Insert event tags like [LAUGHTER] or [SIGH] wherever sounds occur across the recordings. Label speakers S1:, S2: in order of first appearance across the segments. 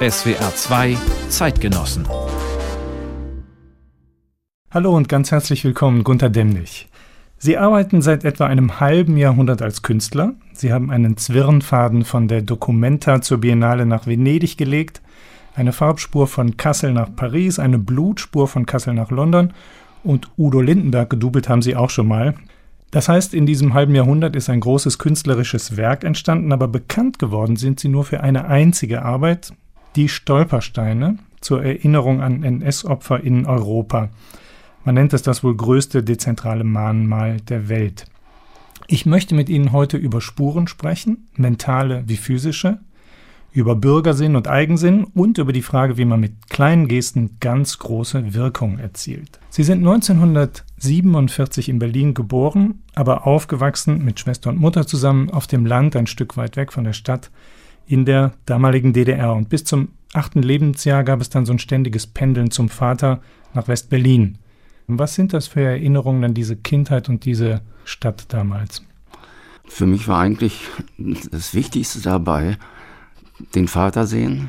S1: SWR 2 Zeitgenossen.
S2: Hallo und ganz herzlich willkommen, Gunther Demnig. Sie arbeiten seit etwa einem halben Jahrhundert als Künstler. Sie haben einen Zwirnfaden von der Documenta zur Biennale nach Venedig gelegt, eine Farbspur von Kassel nach Paris, eine Blutspur von Kassel nach London und Udo Lindenberg gedoubelt haben Sie auch schon mal. Das heißt, in diesem halben Jahrhundert ist ein großes künstlerisches Werk entstanden, aber bekannt geworden sind Sie nur für eine einzige Arbeit, die Stolpersteine zur Erinnerung an NS-Opfer in Europa. Man nennt es das wohl größte dezentrale Mahnmal der Welt. Ich möchte mit Ihnen heute über Spuren sprechen, mentale wie physische, über Bürgersinn und Eigensinn und über die Frage, wie man mit kleinen Gesten ganz große Wirkung erzielt. Sie sind 1947 in Berlin geboren, aber aufgewachsen mit Schwester und Mutter zusammen auf dem Land ein Stück weit weg von der Stadt in der damaligen DDR. Und bis zum achten Lebensjahr gab es dann so ein ständiges Pendeln zum Vater nach West-Berlin. Was sind das für Erinnerungen an diese Kindheit und diese Stadt damals?
S3: Für mich war eigentlich das Wichtigste dabei, den Vater sehen,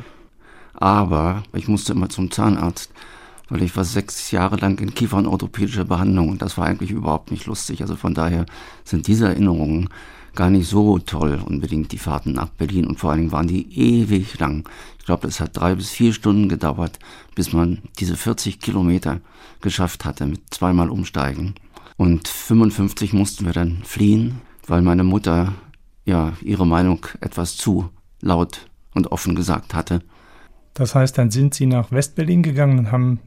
S3: aber ich musste immer zum Zahnarzt, weil ich war sechs Jahre lang in Kiefernorthopädischer Behandlung und das war eigentlich überhaupt nicht lustig. Also von daher sind diese Erinnerungen gar nicht so toll, unbedingt die Fahrten nach Berlin. Und vor allen Dingen waren die ewig lang. Ich glaube, es hat drei bis vier Stunden gedauert, bis man diese 40 Kilometer geschafft hatte mit zweimal Umsteigen. Und 55 mussten wir dann fliehen, weil meine Mutter ja ihre Meinung etwas zu laut und offen gesagt hatte.
S2: Das heißt, dann sind Sie nach Westberlin gegangen und haben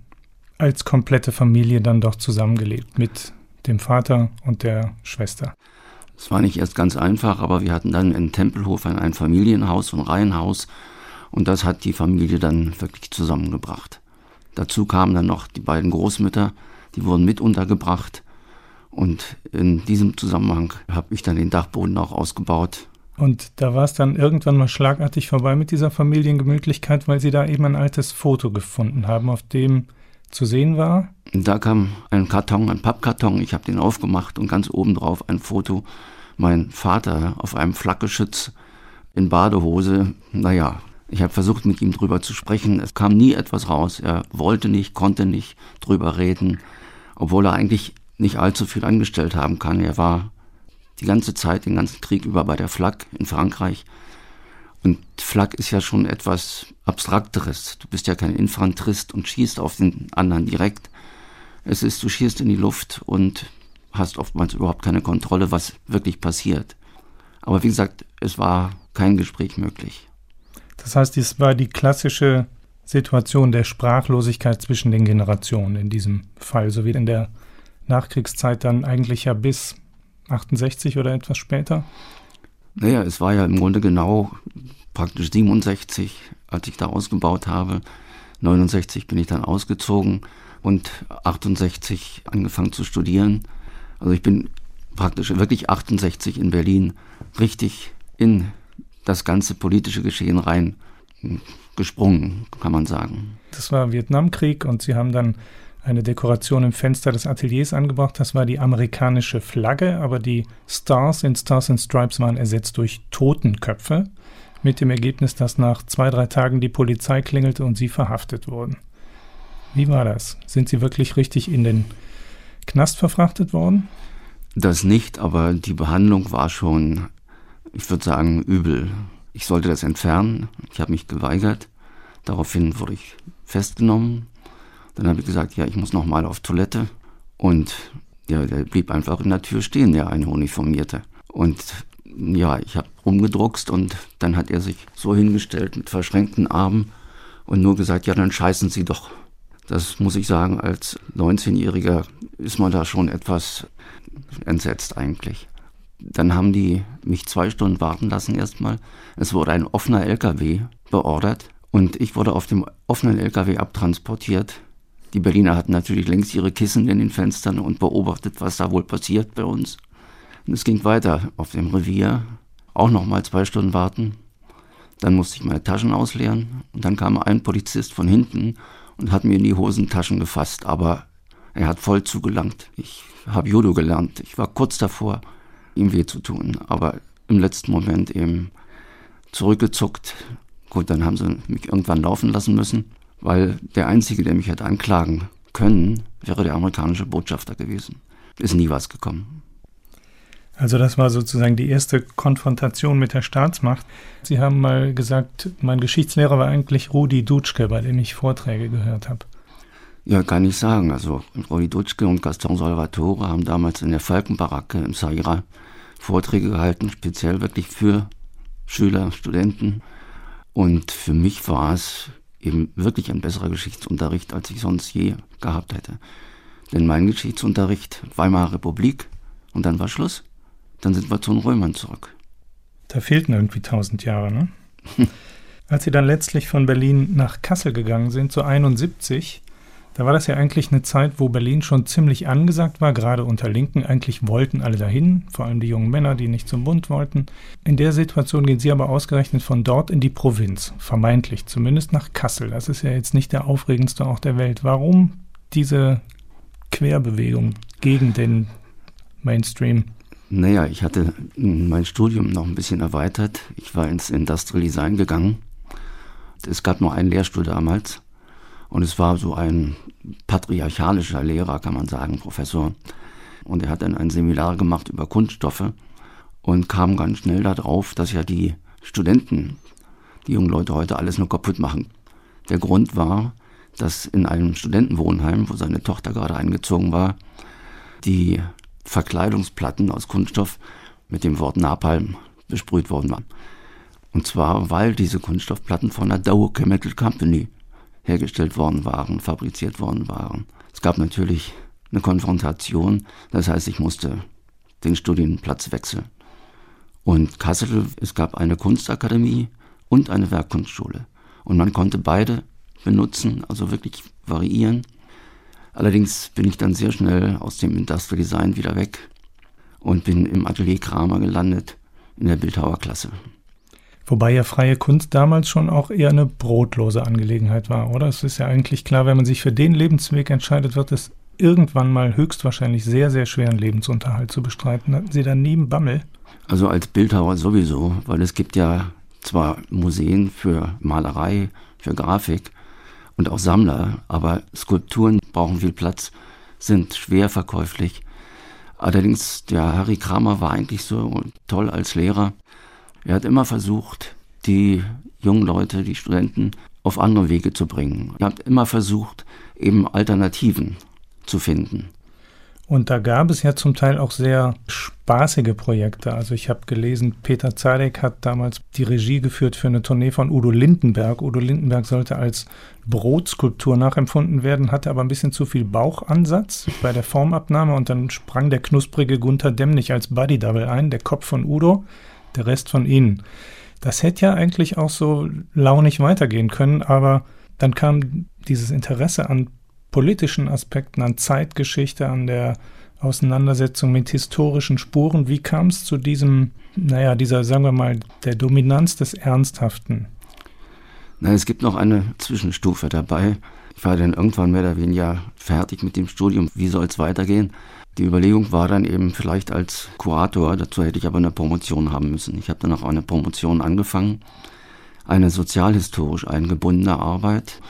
S2: als komplette Familie dann doch zusammengelebt mit dem Vater und der Schwester.
S3: Es war nicht erst ganz einfach, aber wir hatten dann in Tempelhof ein Familienhaus, ein Reihenhaus und das hat die Familie dann wirklich zusammengebracht. Dazu kamen dann noch die beiden Großmütter, die wurden mit untergebracht und in diesem Zusammenhang habe ich dann den Dachboden auch ausgebaut
S2: und da war es dann irgendwann mal schlagartig vorbei mit dieser Familiengemütlichkeit, weil sie da eben ein altes Foto gefunden haben, auf dem zu sehen war.
S3: Da kam ein Karton, ein Pappkarton, ich habe den aufgemacht und ganz oben drauf ein Foto. Mein Vater auf einem Flakgeschütz in Badehose. Naja, ich habe versucht, mit ihm drüber zu sprechen. Es kam nie etwas raus. Er wollte nicht, konnte nicht drüber reden, obwohl er eigentlich nicht allzu viel angestellt haben kann. Er war die ganze Zeit, den ganzen Krieg über bei der Flak in Frankreich. Und Flak ist ja schon etwas Abstrakteres. Du bist ja kein Infanterist und schießt auf den anderen direkt. Es ist, du schießt in die Luft und hast oftmals überhaupt keine Kontrolle, was wirklich passiert. Aber wie gesagt, es war kein Gespräch möglich.
S2: Das heißt, es war die klassische Situation der Sprachlosigkeit zwischen den Generationen in diesem Fall, so wie in der Nachkriegszeit dann eigentlich ja bis 68 oder etwas später?
S3: Naja, es war ja im Grunde genau praktisch 67, als ich da ausgebaut habe. 69 bin ich dann ausgezogen und 68 angefangen zu studieren. Also ich bin praktisch wirklich 68 in Berlin richtig in das ganze politische Geschehen rein gesprungen, kann man sagen.
S2: Das war Vietnamkrieg und Sie haben dann eine Dekoration im Fenster des Ateliers angebracht. Das war die amerikanische Flagge, aber die Stars in Stars and Stripes waren ersetzt durch Totenköpfe, mit dem Ergebnis, dass nach zwei, drei Tagen die Polizei klingelte und sie verhaftet wurden. Wie war das? Sind Sie wirklich richtig in den Knast verfrachtet worden?
S3: Das nicht, aber die Behandlung war schon, ich würde sagen, übel. Ich sollte das entfernen. Ich habe mich geweigert. Daraufhin wurde ich festgenommen dann habe ich gesagt, ja, ich muss noch mal auf Toilette. Und ja, der blieb einfach in der Tür stehen, der eine Uniformierte. Und ja, ich habe rumgedruckst und dann hat er sich so hingestellt mit verschränkten Armen und nur gesagt, ja, dann scheißen Sie doch. Das muss ich sagen, als 19-Jähriger ist man da schon etwas entsetzt eigentlich. Dann haben die mich zwei Stunden warten lassen erstmal. Es wurde ein offener LKW beordert und ich wurde auf dem offenen LKW abtransportiert die Berliner hatten natürlich längst ihre Kissen in den Fenstern und beobachtet, was da wohl passiert bei uns. Und es ging weiter auf dem Revier, auch noch mal zwei Stunden warten. Dann musste ich meine Taschen ausleeren und dann kam ein Polizist von hinten und hat mir in die Hosentaschen gefasst, aber er hat voll zugelangt. Ich habe Judo gelernt. Ich war kurz davor, ihm weh zu tun, aber im letzten Moment eben zurückgezuckt. Gut, dann haben sie mich irgendwann laufen lassen müssen, weil der Einzige, der mich hätte anklagen können, wäre der amerikanische Botschafter gewesen. Ist nie was gekommen.
S2: Also das war sozusagen die erste Konfrontation mit der Staatsmacht. Sie haben mal gesagt, mein Geschichtslehrer war eigentlich Rudi Dutschke, bei dem ich Vorträge gehört habe.
S3: Ja, kann ich sagen. Also Rudi Dutschke und Gaston Salvatore haben damals in der Falkenbaracke im Saira Vorträge gehalten, speziell wirklich für Schüler, Studenten. Und für mich war es eben wirklich ein besserer Geschichtsunterricht, als ich sonst je gehabt hätte. Denn mein Geschichtsunterricht, Weimarer Republik, und dann war Schluss. Dann sind wir zu den Römern zurück.
S2: Da fehlten irgendwie tausend Jahre, ne? [LAUGHS] Als Sie dann letztlich von Berlin nach Kassel gegangen sind, so 71, da war das ja eigentlich eine Zeit, wo Berlin schon ziemlich angesagt war, gerade unter Linken. Eigentlich wollten alle dahin, vor allem die jungen Männer, die nicht zum Bund wollten. In der Situation gehen sie aber ausgerechnet von dort in die Provinz, vermeintlich, zumindest nach Kassel. Das ist ja jetzt nicht der aufregendste Ort der Welt. Warum diese Querbewegung gegen den Mainstream?
S3: Naja, ich hatte mein Studium noch ein bisschen erweitert. Ich war ins Industrial Design gegangen. Es gab nur einen Lehrstuhl damals und es war so ein patriarchalischer Lehrer, kann man sagen, Professor. Und er hat dann ein Seminar gemacht über Kunststoffe und kam ganz schnell darauf, dass ja die Studenten, die jungen Leute heute alles nur kaputt machen. Der Grund war, dass in einem Studentenwohnheim, wo seine Tochter gerade eingezogen war, die Verkleidungsplatten aus Kunststoff mit dem Wort Napalm besprüht worden waren. Und zwar, weil diese Kunststoffplatten von der Dow Chemical Company hergestellt worden waren, fabriziert worden waren. Es gab natürlich eine Konfrontation, das heißt, ich musste den Studienplatz wechseln. Und Kassel, es gab eine Kunstakademie und eine Werkkunstschule. Und man konnte beide benutzen, also wirklich variieren. Allerdings bin ich dann sehr schnell aus dem Industrial Design wieder weg und bin im Atelier Kramer gelandet in der Bildhauerklasse.
S2: Wobei ja freie Kunst damals schon auch eher eine brotlose Angelegenheit war, oder? Es ist ja eigentlich klar, wenn man sich für den Lebensweg entscheidet, wird es irgendwann mal höchstwahrscheinlich sehr, sehr schweren Lebensunterhalt zu bestreiten. Hatten Sie da nie einen Bammel?
S3: Also als Bildhauer sowieso, weil es gibt ja zwar Museen für Malerei, für Grafik und auch Sammler, aber Skulpturen brauchen viel Platz, sind schwer verkäuflich. Allerdings, der Harry Kramer war eigentlich so toll als Lehrer. Er hat immer versucht, die jungen Leute, die Studenten auf andere Wege zu bringen. Er hat immer versucht, eben Alternativen zu finden.
S2: Und da gab es ja zum Teil auch sehr spaßige Projekte. Also ich habe gelesen, Peter Zadek hat damals die Regie geführt für eine Tournee von Udo Lindenberg. Udo Lindenberg sollte als Brotskulptur nachempfunden werden, hatte aber ein bisschen zu viel Bauchansatz bei der Formabnahme und dann sprang der knusprige Gunther Demnig als Buddy Double ein, der Kopf von Udo der Rest von ihnen. Das hätte ja eigentlich auch so launig weitergehen können, aber dann kam dieses Interesse an politischen Aspekten, an Zeitgeschichte, an der Auseinandersetzung mit historischen Spuren. Wie kam es zu diesem, naja, dieser, sagen wir mal, der Dominanz des Ernsthaften?
S3: Na, es gibt noch eine Zwischenstufe dabei. Ich war dann irgendwann mehr oder weniger fertig mit dem Studium. Wie soll es weitergehen? Die Überlegung war dann eben vielleicht als Kurator, dazu hätte ich aber eine Promotion haben müssen. Ich habe dann auch eine Promotion angefangen, eine sozialhistorisch eingebundene Arbeit.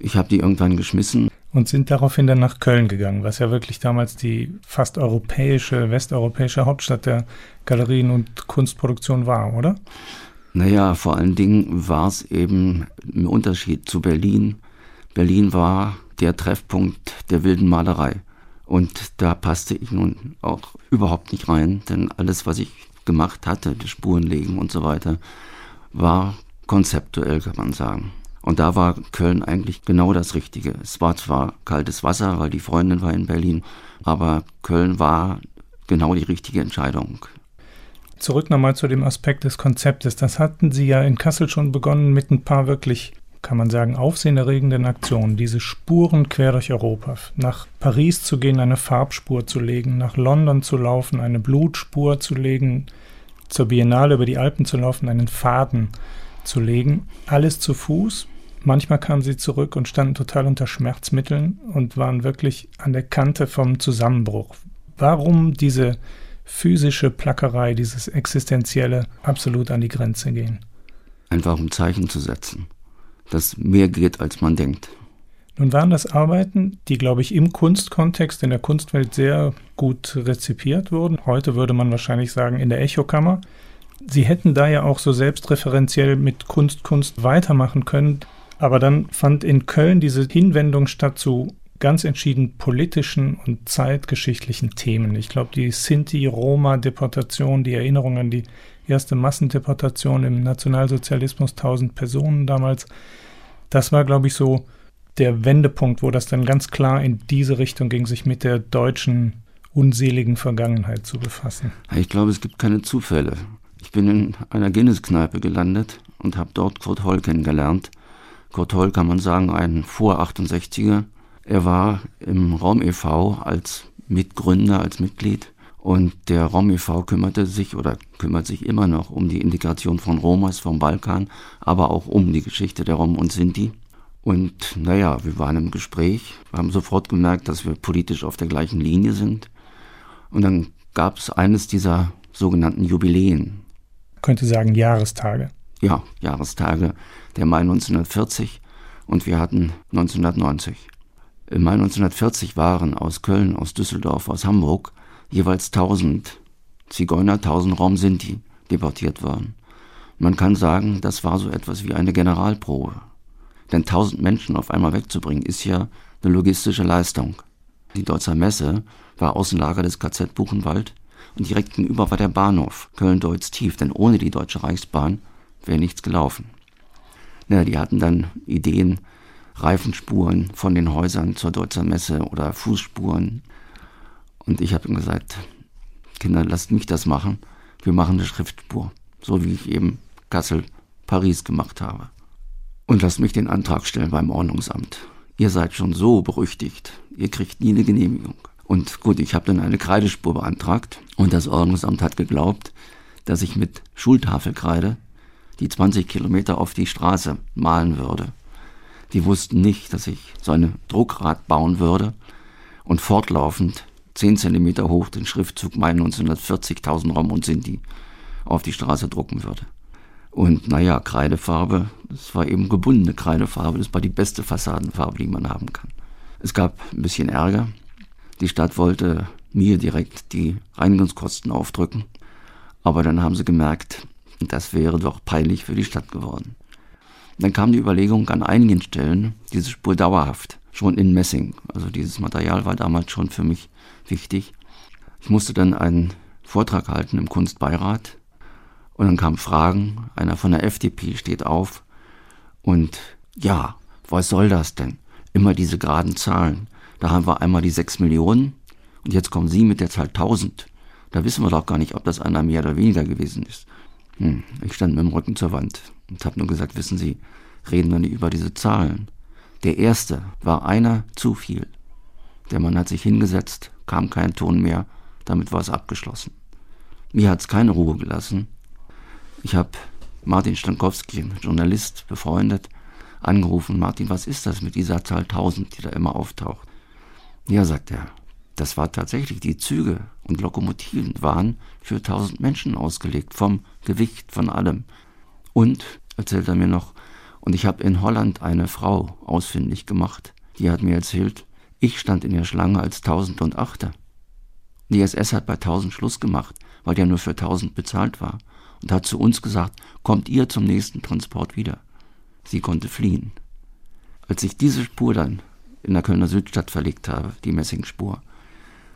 S3: Ich habe die irgendwann geschmissen.
S2: Und sind daraufhin dann nach Köln gegangen, was ja wirklich damals die fast europäische, westeuropäische Hauptstadt der Galerien und Kunstproduktion war, oder?
S3: Naja, vor allen Dingen war es eben im Unterschied zu Berlin. Berlin war der Treffpunkt der wilden Malerei. Und da passte ich nun auch überhaupt nicht rein, denn alles, was ich gemacht hatte, die Spurenlegen und so weiter, war konzeptuell, kann man sagen. Und da war Köln eigentlich genau das Richtige. Es war zwar kaltes Wasser, weil die Freundin war in Berlin, aber Köln war genau die richtige Entscheidung.
S2: Zurück nochmal zu dem Aspekt des Konzeptes. Das hatten Sie ja in Kassel schon begonnen mit ein paar wirklich kann man sagen, aufsehenerregenden Aktionen, diese Spuren quer durch Europa, nach Paris zu gehen, eine Farbspur zu legen, nach London zu laufen, eine Blutspur zu legen, zur Biennale über die Alpen zu laufen, einen Faden zu legen, alles zu Fuß. Manchmal kamen sie zurück und standen total unter Schmerzmitteln und waren wirklich an der Kante vom Zusammenbruch. Warum diese physische Plackerei, dieses existenzielle absolut an die Grenze gehen?
S3: Einfach um Zeichen zu setzen, dass mehr geht, als man denkt.
S2: Nun waren das Arbeiten, die, glaube ich, im Kunstkontext, in der Kunstwelt sehr gut rezipiert wurden. Heute würde man wahrscheinlich sagen, in der Echokammer. Sie hätten da ja auch so selbstreferenziell mit Kunst, Kunst weitermachen können. Aber dann fand in Köln diese Hinwendung statt zu ganz entschieden politischen und zeitgeschichtlichen Themen. Ich glaube, die Sinti-Roma-Deportation, die Erinnerung an die erste Massendeportation im Nationalsozialismus, 1000 Personen damals, das war, glaube ich, so der Wendepunkt, wo das dann ganz klar in diese Richtung ging, sich mit der deutschen unseligen Vergangenheit zu befassen.
S3: Ich glaube, es gibt keine Zufälle. Ich bin in einer Guinness-Kneipe gelandet und habe dort Kurt Holl kennengelernt. Kurt Holl kann man sagen, ein Vor-68er. Er war im Raum e.V. als Mitgründer, als Mitglied. Und der Raum e.V. kümmerte sich oder kümmert sich immer noch um die Integration von Romas vom Balkan, aber auch um die Geschichte der Rom und Sinti. Und naja, wir waren im Gespräch, haben sofort gemerkt, dass wir politisch auf der gleichen Linie sind. Und dann gab es eines dieser sogenannten Jubiläen.
S2: Könnte sagen Jahrestage.
S3: Ja, Jahrestage der Mai 1940 und wir hatten 1990. Im Mai 1940 waren aus Köln, aus Düsseldorf, aus Hamburg jeweils 1000 Zigeuner, 1000 Rom Sinti deportiert worden. Man kann sagen, das war so etwas wie eine Generalprobe. Denn 1000 Menschen auf einmal wegzubringen, ist ja eine logistische Leistung. Die Deutzer Messe war Außenlager des KZ Buchenwald und direkt gegenüber war der Bahnhof Köln-Deutz-Tief, denn ohne die Deutsche Reichsbahn wäre nichts gelaufen. Na, die hatten dann Ideen, Reifenspuren von den Häusern zur Deutzer Messe oder Fußspuren. Und ich habe gesagt, Kinder, lasst mich das machen. Wir machen eine Schriftspur, so wie ich eben Kassel, Paris gemacht habe. Und lasst mich den Antrag stellen beim Ordnungsamt. Ihr seid schon so berüchtigt, ihr kriegt nie eine Genehmigung. Und gut, ich habe dann eine Kreidespur beantragt und das Ordnungsamt hat geglaubt, dass ich mit Schultafelkreide die 20 Kilometer auf die Straße malen würde. Die wussten nicht, dass ich so eine Druckrad bauen würde und fortlaufend 10 Zentimeter hoch den Schriftzug Mai 1940.000 Rom und Sinti auf die Straße drucken würde. Und naja, Kreidefarbe, das war eben gebundene Kreidefarbe, das war die beste Fassadenfarbe, die man haben kann. Es gab ein bisschen Ärger. Die Stadt wollte mir direkt die Reinigungskosten aufdrücken, aber dann haben sie gemerkt, das wäre doch peinlich für die Stadt geworden. Dann kam die Überlegung an einigen Stellen, diese Spur dauerhaft, schon in Messing. Also dieses Material war damals schon für mich wichtig. Ich musste dann einen Vortrag halten im Kunstbeirat und dann kamen Fragen, einer von der FDP steht auf und ja, was soll das denn? Immer diese geraden Zahlen. Da haben wir einmal die 6 Millionen und jetzt kommen Sie mit der Zahl 1000. Da wissen wir doch gar nicht, ob das einer mehr oder weniger gewesen ist. Hm, ich stand mit dem Rücken zur Wand und habe nur gesagt, wissen Sie, reden wir nicht über diese Zahlen. Der erste war einer zu viel. Der Mann hat sich hingesetzt, kam kein Ton mehr, damit war es abgeschlossen. Mir hat es keine Ruhe gelassen. Ich habe Martin Stankowski, Journalist, befreundet, angerufen. Martin, was ist das mit dieser Zahl 1000, die da immer auftaucht? Ja, sagt er, das war tatsächlich, die Züge und Lokomotiven waren für 1000 Menschen ausgelegt, vom Gewicht, von allem. Und, erzählt er mir noch, und ich habe in Holland eine Frau ausfindig gemacht, die hat mir erzählt, ich stand in der Schlange als 1008er. Die SS hat bei 1000 Schluss gemacht, weil der nur für 1000 bezahlt war und hat zu uns gesagt, kommt ihr zum nächsten Transport wieder. Sie konnte fliehen. Als ich diese Spur dann in der Kölner Südstadt verlegt habe, die Messingspur,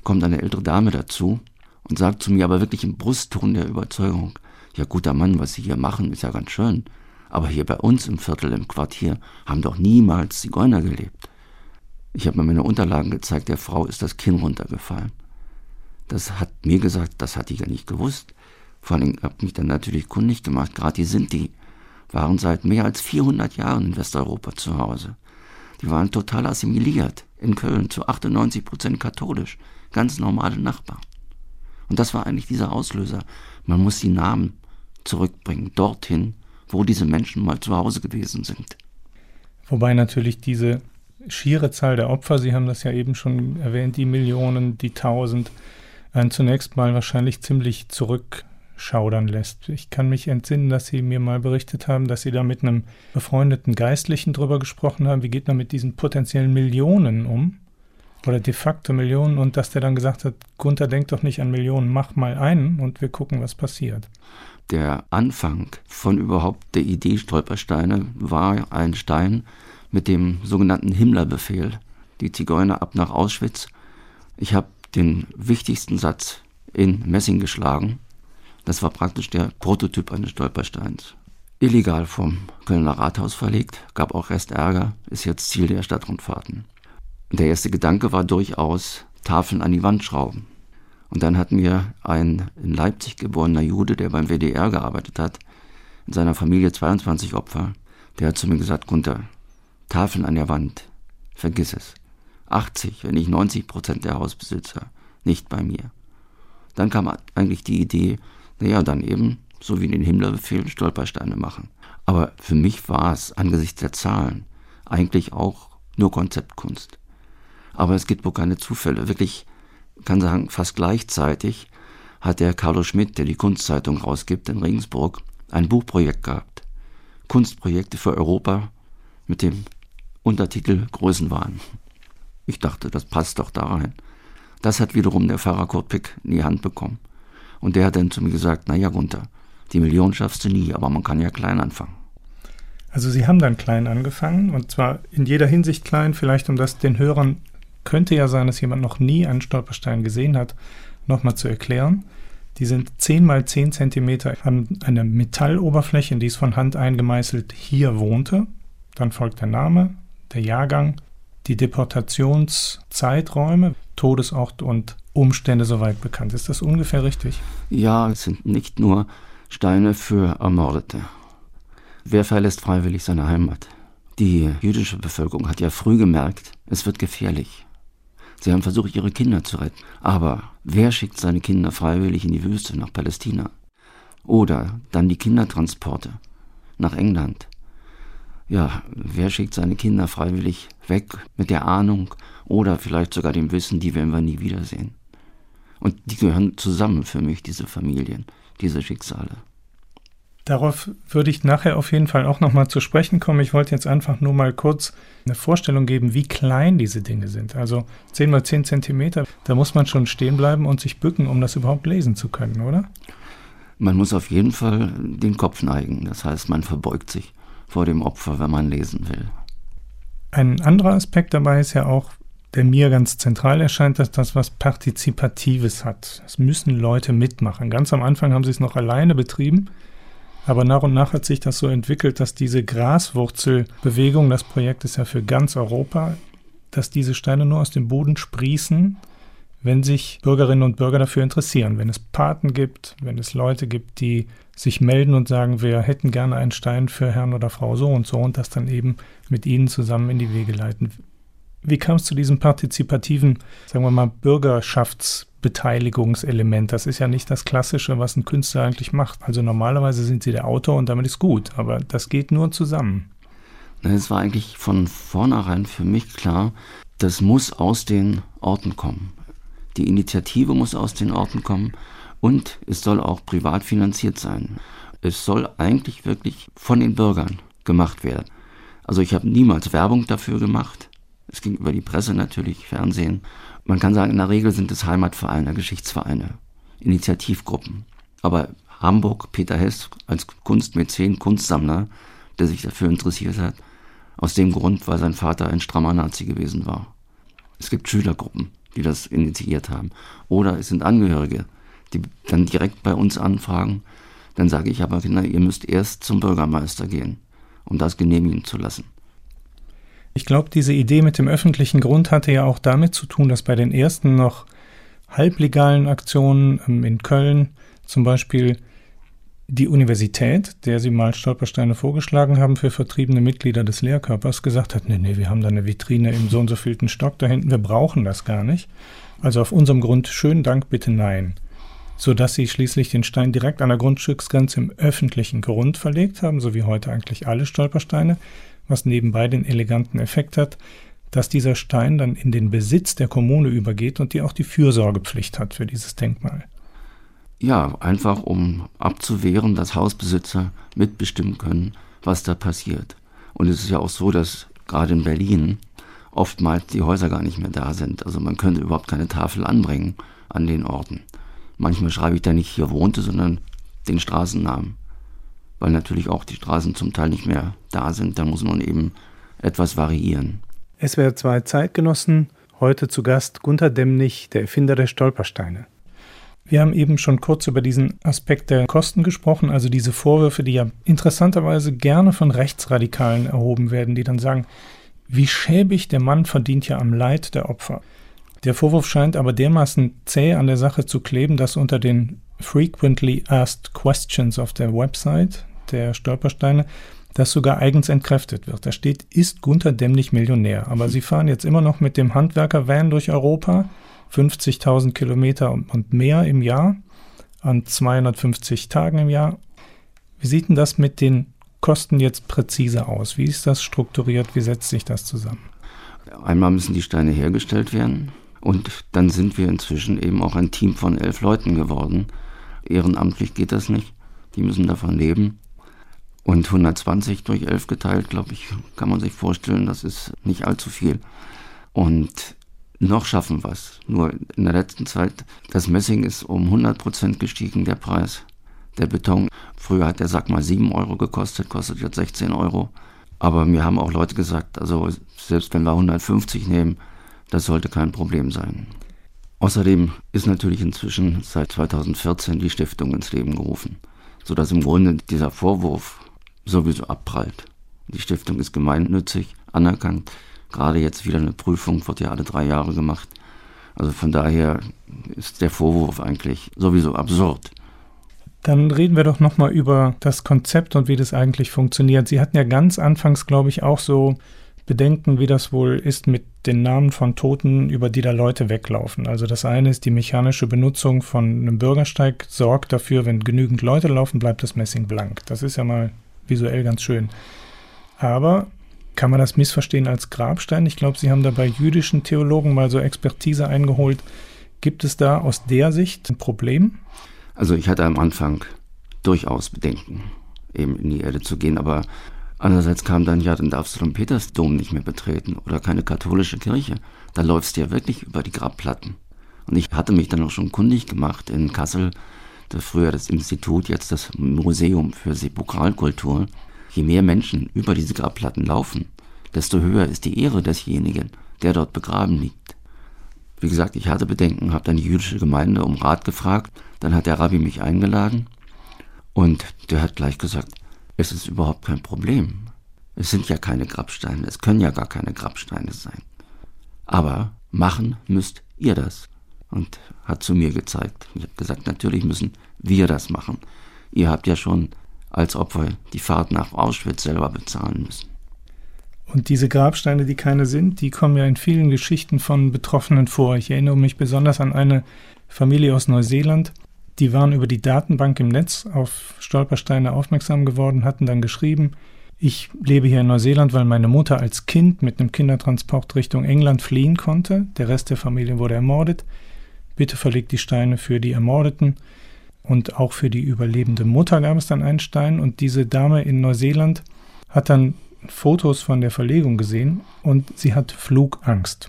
S3: kommt eine ältere Dame dazu und sagt zu mir aber wirklich im Brustton der Überzeugung, ja guter Mann, was Sie hier machen, ist ja ganz schön, aber hier bei uns im Viertel, im Quartier, haben doch niemals Zigeuner gelebt. Ich habe mir meine Unterlagen gezeigt, der Frau ist das Kinn runtergefallen. Das hat mir gesagt, das hat die gar nicht gewusst. Vor allem habe mich dann natürlich kundig gemacht, gerade die Sinti waren seit mehr als 400 Jahren in Westeuropa zu Hause. Die waren total assimiliert, in Köln zu 98 Prozent katholisch, ganz normale Nachbarn. Und das war eigentlich dieser Auslöser. Man muss die Namen zurückbringen, dorthin, wo diese Menschen mal zu Hause gewesen sind.
S2: Wobei natürlich diese schiere Zahl der Opfer, Sie haben das ja eben schon erwähnt, die Millionen, die Tausend, zunächst mal wahrscheinlich ziemlich zurück schaudern lässt. Ich kann mich entsinnen, dass Sie mir mal berichtet haben, dass Sie da mit einem befreundeten Geistlichen drüber gesprochen haben, wie geht man mit diesen potenziellen Millionen um? Oder de facto Millionen und dass der dann gesagt hat, Gunther, denk doch nicht an Millionen, mach mal einen und wir gucken, was passiert.
S3: Der Anfang von überhaupt der Idee Stolpersteine war ein Stein mit dem sogenannten Himmlerbefehl. Die Zigeuner ab nach Auschwitz. Ich habe den wichtigsten Satz in Messing geschlagen. Das war praktisch der Prototyp eines Stolpersteins. Illegal vom Kölner Rathaus verlegt, gab auch Restärger, ist jetzt Ziel der Stadtrundfahrten. Der erste Gedanke war durchaus Tafeln an die Wand schrauben. Und dann hat mir ein in Leipzig geborener Jude, der beim WDR gearbeitet hat, in seiner Familie 22 Opfer, der hat zu mir gesagt, Gunther, Tafeln an der Wand, vergiss es. 80, wenn nicht 90 Prozent der Hausbesitzer, nicht bei mir. Dann kam eigentlich die Idee, naja, dann eben, so wie in den Himmlerbefehlen, Stolpersteine machen. Aber für mich war es angesichts der Zahlen eigentlich auch nur Konzeptkunst. Aber es gibt wohl keine Zufälle. Wirklich, kann sagen, fast gleichzeitig hat der Carlo Schmidt, der die Kunstzeitung rausgibt in Regensburg, ein Buchprojekt gehabt. Kunstprojekte für Europa mit dem Untertitel Größenwahn. Ich dachte, das passt doch da rein. Das hat wiederum der Pfarrer Kurt Pick in die Hand bekommen. Und der hat dann zu mir gesagt, na ja, Gunther, die Million schaffst du nie, aber man kann ja klein anfangen.
S2: Also Sie haben dann klein angefangen und zwar in jeder Hinsicht klein, vielleicht um das den Hörern könnte ja sein, dass jemand noch nie einen Stolperstein gesehen hat, nochmal zu erklären. Die sind 10 mal 10 Zentimeter an einer Metalloberfläche, die ist von Hand eingemeißelt hier wohnte. Dann folgt der Name, der Jahrgang, die Deportationszeiträume, Todesort und Umstände soweit bekannt. Ist das ungefähr richtig?
S3: Ja, es sind nicht nur Steine für Ermordete. Wer verlässt freiwillig seine Heimat? Die jüdische Bevölkerung hat ja früh gemerkt, es wird gefährlich. Sie haben versucht, ihre Kinder zu retten. Aber wer schickt seine Kinder freiwillig in die Wüste nach Palästina? Oder dann die Kindertransporte nach England. Ja, wer schickt seine Kinder freiwillig weg mit der Ahnung oder vielleicht sogar dem Wissen, die werden wir nie wiedersehen? Und die gehören zusammen für mich, diese Familien, diese Schicksale.
S2: Darauf würde ich nachher auf jeden Fall auch nochmal zu sprechen kommen. Ich wollte jetzt einfach nur mal kurz eine Vorstellung geben, wie klein diese Dinge sind. Also 10 mal 10 Zentimeter, da muss man schon stehen bleiben und sich bücken, um das überhaupt lesen zu können, oder?
S3: Man muss auf jeden Fall den Kopf neigen. Das heißt, man verbeugt sich vor dem Opfer, wenn man lesen will.
S2: Ein anderer Aspekt dabei ist ja auch, der mir ganz zentral erscheint, dass das was Partizipatives hat. Es müssen Leute mitmachen. Ganz am Anfang haben sie es noch alleine betrieben, aber nach und nach hat sich das so entwickelt, dass diese Graswurzelbewegung, das Projekt ist ja für ganz Europa, dass diese Steine nur aus dem Boden sprießen, wenn sich Bürgerinnen und Bürger dafür interessieren. Wenn es Paten gibt, wenn es Leute gibt, die sich melden und sagen, wir hätten gerne einen Stein für Herrn oder Frau so und so und das dann eben mit ihnen zusammen in die Wege leiten. Wie kam es zu diesem partizipativen, sagen wir mal, Bürgerschaftsbeteiligungselement? Das ist ja nicht das Klassische, was ein Künstler eigentlich macht. Also normalerweise sind sie der Autor und damit ist gut, aber das geht nur zusammen.
S3: Es war eigentlich von vornherein für mich klar, das muss aus den Orten kommen. Die Initiative muss aus den Orten kommen und es soll auch privat finanziert sein. Es soll eigentlich wirklich von den Bürgern gemacht werden. Also ich habe niemals Werbung dafür gemacht. Es ging über die Presse natürlich, Fernsehen. Man kann sagen, in der Regel sind es Heimatvereine, Geschichtsvereine, Initiativgruppen. Aber Hamburg, Peter Hess als Kunstmäzen, Kunstsammler, der sich dafür interessiert hat, aus dem Grund, weil sein Vater ein strammer Nazi gewesen war. Es gibt Schülergruppen, die das initiiert haben. Oder es sind Angehörige, die dann direkt bei uns anfragen. Dann sage ich aber, Kinder, ihr müsst erst zum Bürgermeister gehen, um das genehmigen zu lassen.
S2: Ich glaube, diese Idee mit dem öffentlichen Grund hatte ja auch damit zu tun, dass bei den ersten noch halblegalen Aktionen ähm, in Köln zum Beispiel die Universität, der sie mal Stolpersteine vorgeschlagen haben für vertriebene Mitglieder des Lehrkörpers, gesagt hat, nee, nee, wir haben da eine Vitrine im so und so vielten Stock da hinten, wir brauchen das gar nicht. Also auf unserem Grund schönen Dank, bitte nein. Sodass sie schließlich den Stein direkt an der Grundstücksgrenze im öffentlichen Grund verlegt haben, so wie heute eigentlich alle Stolpersteine, was nebenbei den eleganten Effekt hat, dass dieser Stein dann in den Besitz der Kommune übergeht und die auch die Fürsorgepflicht hat für dieses Denkmal.
S3: Ja, einfach um abzuwehren, dass Hausbesitzer mitbestimmen können, was da passiert. Und es ist ja auch so, dass gerade in Berlin oftmals die Häuser gar nicht mehr da sind. Also man könnte überhaupt keine Tafel anbringen an den Orten. Manchmal schreibe ich da nicht hier wohnte, sondern den Straßennamen. Weil natürlich auch die Straßen zum Teil nicht mehr da sind. Da muss man eben etwas variieren.
S2: SWR 2 Zeitgenossen, heute zu Gast Gunther Demnig, der Erfinder der Stolpersteine. Wir haben eben schon kurz über diesen Aspekt der Kosten gesprochen, also diese Vorwürfe, die ja interessanterweise gerne von Rechtsradikalen erhoben werden, die dann sagen, wie schäbig der Mann verdient ja am Leid der Opfer. Der Vorwurf scheint aber dermaßen zäh an der Sache zu kleben, dass unter den Frequently Asked Questions auf der Website der Stolpersteine das sogar eigens entkräftet wird. Da steht, ist Gunther Dämmlich Millionär? Aber sie fahren jetzt immer noch mit dem Handwerker-Van durch Europa, 50.000 Kilometer und mehr im Jahr, an 250 Tagen im Jahr. Wie sieht denn das mit den Kosten jetzt präzise aus? Wie ist das strukturiert? Wie setzt sich das zusammen?
S3: Einmal müssen die Steine hergestellt werden und dann sind wir inzwischen eben auch ein Team von elf Leuten geworden. Ehrenamtlich geht das nicht. Die müssen davon leben. Und 120 durch 11 geteilt, glaube ich, kann man sich vorstellen, das ist nicht allzu viel. Und noch schaffen wir es. Nur in der letzten Zeit, das Messing ist um 100 Prozent gestiegen, der Preis. Der Beton, früher hat der Sack mal 7 Euro gekostet, kostet jetzt 16 Euro. Aber mir haben auch Leute gesagt, also selbst wenn wir 150 nehmen, das sollte kein Problem sein. Außerdem ist natürlich inzwischen seit 2014 die Stiftung ins Leben gerufen, sodass im Grunde dieser Vorwurf sowieso abprallt. Die Stiftung ist gemeinnützig, anerkannt. Gerade jetzt wieder eine Prüfung, wird ja alle drei Jahre gemacht. Also von daher ist der Vorwurf eigentlich sowieso absurd.
S2: Dann reden wir doch nochmal über das Konzept und wie das eigentlich funktioniert. Sie hatten ja ganz anfangs, glaube ich, auch so Bedenken, wie das wohl ist mit den Namen von Toten, über die da Leute weglaufen. Also das eine ist die mechanische Benutzung von einem Bürgersteig sorgt dafür, wenn genügend Leute laufen, bleibt das Messing blank. Das ist ja mal visuell ganz schön. Aber kann man das missverstehen als Grabstein? Ich glaube, Sie haben da bei jüdischen Theologen mal so Expertise eingeholt. Gibt es da aus der Sicht ein Problem?
S3: Also ich hatte am Anfang durchaus Bedenken, eben in die Erde zu gehen, aber andererseits kam dann, ja, dann darfst du den Petersdom nicht mehr betreten oder keine katholische Kirche. Da läufst du ja wirklich über die Grabplatten. Und ich hatte mich dann auch schon kundig gemacht in Kassel, früher das Institut, jetzt das Museum für Sepulkralkultur. Je mehr Menschen über diese Grabplatten laufen, desto höher ist die Ehre desjenigen, der dort begraben liegt. Wie gesagt, ich hatte Bedenken, habe dann die jüdische Gemeinde um Rat gefragt, dann hat der Rabbi mich eingeladen und der hat gleich gesagt, es ist überhaupt kein Problem. Es sind ja keine Grabsteine, es können ja gar keine Grabsteine sein. Aber machen müsst ihr das und hat zu mir gezeigt. Ich habe gesagt, natürlich müssen wir das machen. Ihr habt ja schon als Opfer die Fahrt nach Auschwitz selber bezahlen müssen.
S2: Und diese Grabsteine, die keine sind, die kommen ja in vielen Geschichten von Betroffenen vor. Ich erinnere mich besonders an eine Familie aus Neuseeland. Die waren über die Datenbank im Netz auf Stolpersteine aufmerksam geworden, hatten dann geschrieben, ich lebe hier in Neuseeland, weil meine Mutter als Kind mit einem Kindertransport Richtung England fliehen konnte. Der Rest der Familie wurde ermordet. Bitte verlegt die Steine für die Ermordeten. Und auch für die überlebende Mutter gab es dann einen Stein. Und diese Dame in Neuseeland hat dann Fotos von der Verlegung gesehen und sie hat Flugangst.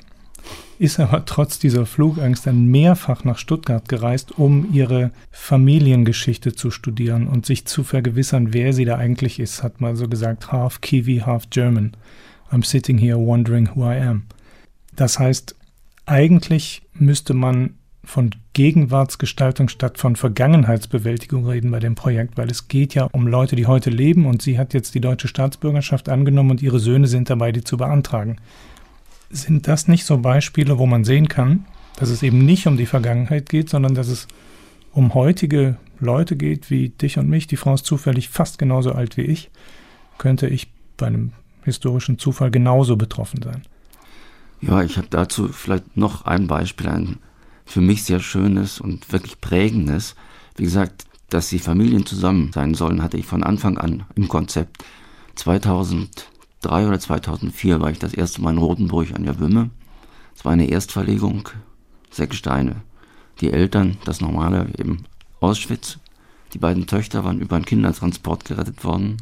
S2: Ist aber trotz dieser Flugangst dann mehrfach nach Stuttgart gereist, um ihre Familiengeschichte zu studieren und sich zu vergewissern, wer sie da eigentlich ist. Hat mal so gesagt, half Kiwi, half German. I'm sitting here wondering who I am. Das heißt, eigentlich müsste man von Gegenwartsgestaltung statt von Vergangenheitsbewältigung reden bei dem Projekt, weil es geht ja um Leute, die heute leben und sie hat jetzt die deutsche Staatsbürgerschaft angenommen und ihre Söhne sind dabei, die zu beantragen. Sind das nicht so Beispiele, wo man sehen kann, dass es eben nicht um die Vergangenheit geht, sondern dass es um heutige Leute geht, wie dich und mich. Die Frau ist zufällig fast genauso alt wie ich. Könnte ich bei einem historischen Zufall genauso betroffen sein?
S3: Ja, ich habe dazu vielleicht noch ein Beispiel, ein für mich sehr schönes und wirklich prägendes. Wie gesagt, dass die Familien zusammen sein sollen, hatte ich von Anfang an im Konzept. 2003 oder 2004 war ich das erste Mal in Rotenburg an der Wümme. Es war eine Erstverlegung, sechs Steine. Die Eltern, das normale, eben Auschwitz. Die beiden Töchter waren über einen Kindertransport gerettet worden.